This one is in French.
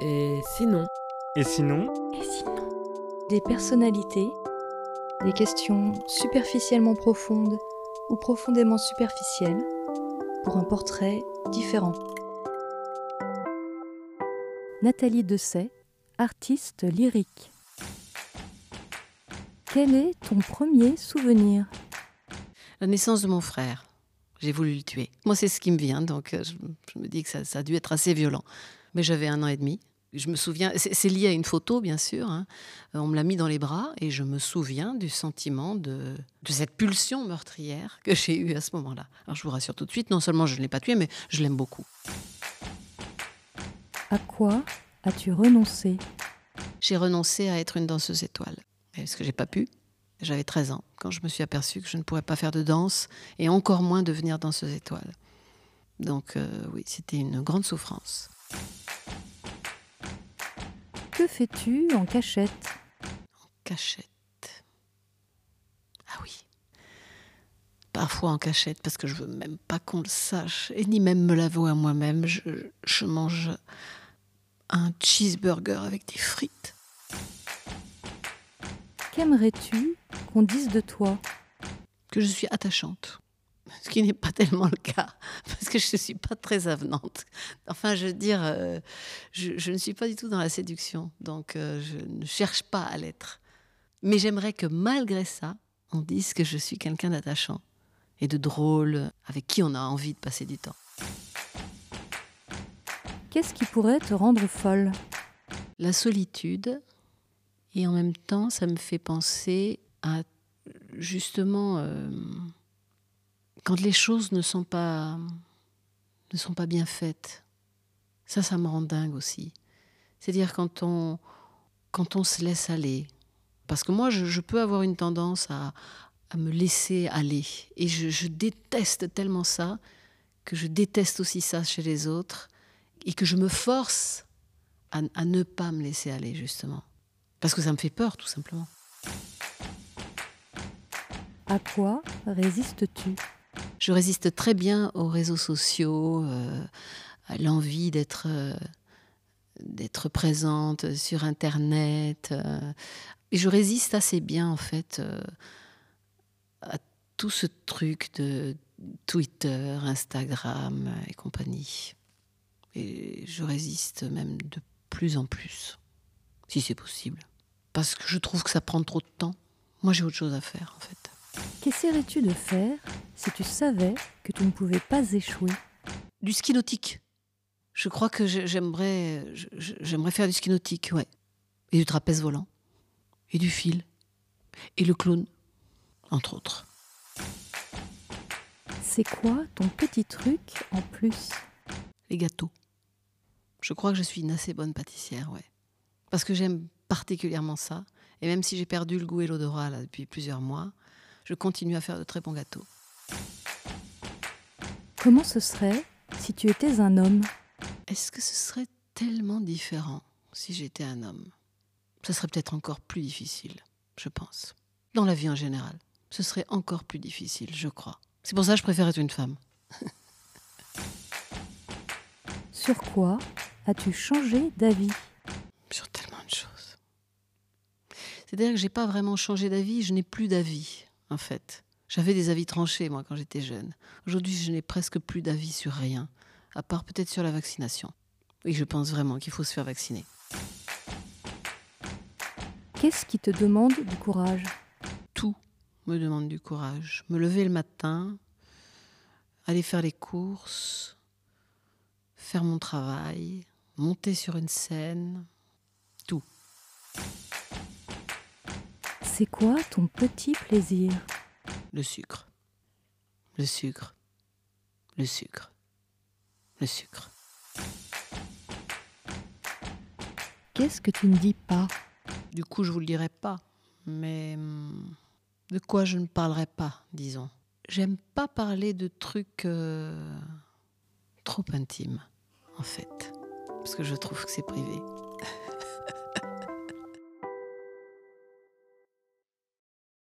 Et sinon? Et sinon? Et sinon? Des personnalités, des questions superficiellement profondes ou profondément superficielles pour un portrait différent. Nathalie Dessay, artiste lyrique. Quel est ton premier souvenir? La naissance de mon frère. J'ai voulu le tuer. Moi, c'est ce qui me vient, donc euh, je, je me dis que ça, ça a dû être assez violent. Mais j'avais un an et demi. Je me souviens, c'est lié à une photo, bien sûr. hein. Euh, On me l'a mis dans les bras et je me souviens du sentiment de, de cette pulsion meurtrière que j'ai eue à ce moment-là. Alors, je vous rassure tout de suite, non seulement je ne l'ai pas tué, mais je l'aime beaucoup. À quoi as-tu renoncé? J'ai renoncé à être une danseuse étoile. Parce que j'ai pas pu. J'avais 13 ans quand je me suis aperçue que je ne pourrais pas faire de danse et encore moins devenir danseuse étoile. Donc euh, oui, c'était une grande souffrance. Que fais-tu en cachette? Cachette. Ah oui. Parfois en cachette parce que je veux même pas qu'on le sache et ni même me l'avouer à moi-même. Je, je mange un cheeseburger avec des frites. Qu'aimerais-tu qu'on dise de toi? Que je suis attachante. Ce qui n'est pas tellement le cas, parce que je ne suis pas très avenante. Enfin, je veux dire, euh, je, je ne suis pas du tout dans la séduction, donc euh, je ne cherche pas à l'être. Mais j'aimerais que malgré ça, on dise que je suis quelqu'un d'attachant et de drôle, avec qui on a envie de passer du temps. Qu'est-ce qui pourrait te rendre folle? La solitude, et en même temps, ça me fait penser à justement euh, quand les choses ne sont pas ne sont pas bien faites. Ça, ça me rend dingue aussi. C'est-à-dire quand on quand on se laisse aller. Parce que moi, je, peux avoir une tendance à, à me laisser aller. Et je, déteste tellement ça que je déteste aussi ça chez les autres et que je me force à ne pas me laisser aller, justement. Parce que ça me fait peur, tout simplement. À quoi résistes-tu? Je résiste très bien aux réseaux sociaux, euh, à l'envie d'être euh, d'être présente sur Internet. euh, et je résiste assez bien, en fait, à tout ce truc de Twitter, Instagram et compagnie. Et je résiste même de plus en plus, si c'est possible. Parce que je trouve que ça prend trop de temps. Moi, j'ai autre chose à faire, en fait. Qu'essaierais-tu de faire si tu savais que tu ne pouvais pas échouer Du ski nautique. Je crois que j'aimerais faire du ski nautique, ouais. Et du trapèze volant. Et du fil. Et le clown, entre autres. C'est quoi ton petit truc en plus? Les gâteaux. Je crois que je suis une assez bonne pâtissière, ouais. Parce que j'aime particulièrement ça. Et même si j'ai perdu le goût et l'odorat là, depuis plusieurs mois, je continue à faire de très bons gâteaux. Comment ce serait si tu étais un homme? Est-ce que ce serait tellement différent si j'étais un homme? Ce serait peut-être encore plus difficile, je pense. Dans la vie en général, ce serait encore plus difficile, je crois. C'est pour ça que je préfère être une femme. Sur quoi as-tu changé d'avis? Sur tellement de choses. C'est-à-dire que j'ai pas vraiment changé d'avis, je n'ai plus d'avis, en fait. J'avais des avis tranchés, moi, quand j'étais jeune. Aujourd'hui, je n'ai presque plus d'avis sur rien, à part peut-être sur la vaccination. Oui, je pense vraiment qu'il faut se faire vacciner. Qu'est-ce qui te demande du courage? Tout me demande du courage. Me lever le matin, aller faire les courses, faire mon travail, monter sur une scène, tout. C'est quoi ton petit plaisir? Le sucre. Le sucre. Le sucre. Le sucre. Qu'est-ce que tu ne dis pas? Du coup, je vous le dirai pas. Mais hum, de quoi je ne parlerai pas, disons. J'aime pas parler de trucs euh, trop intimes, en fait. Parce que je trouve que c'est privé.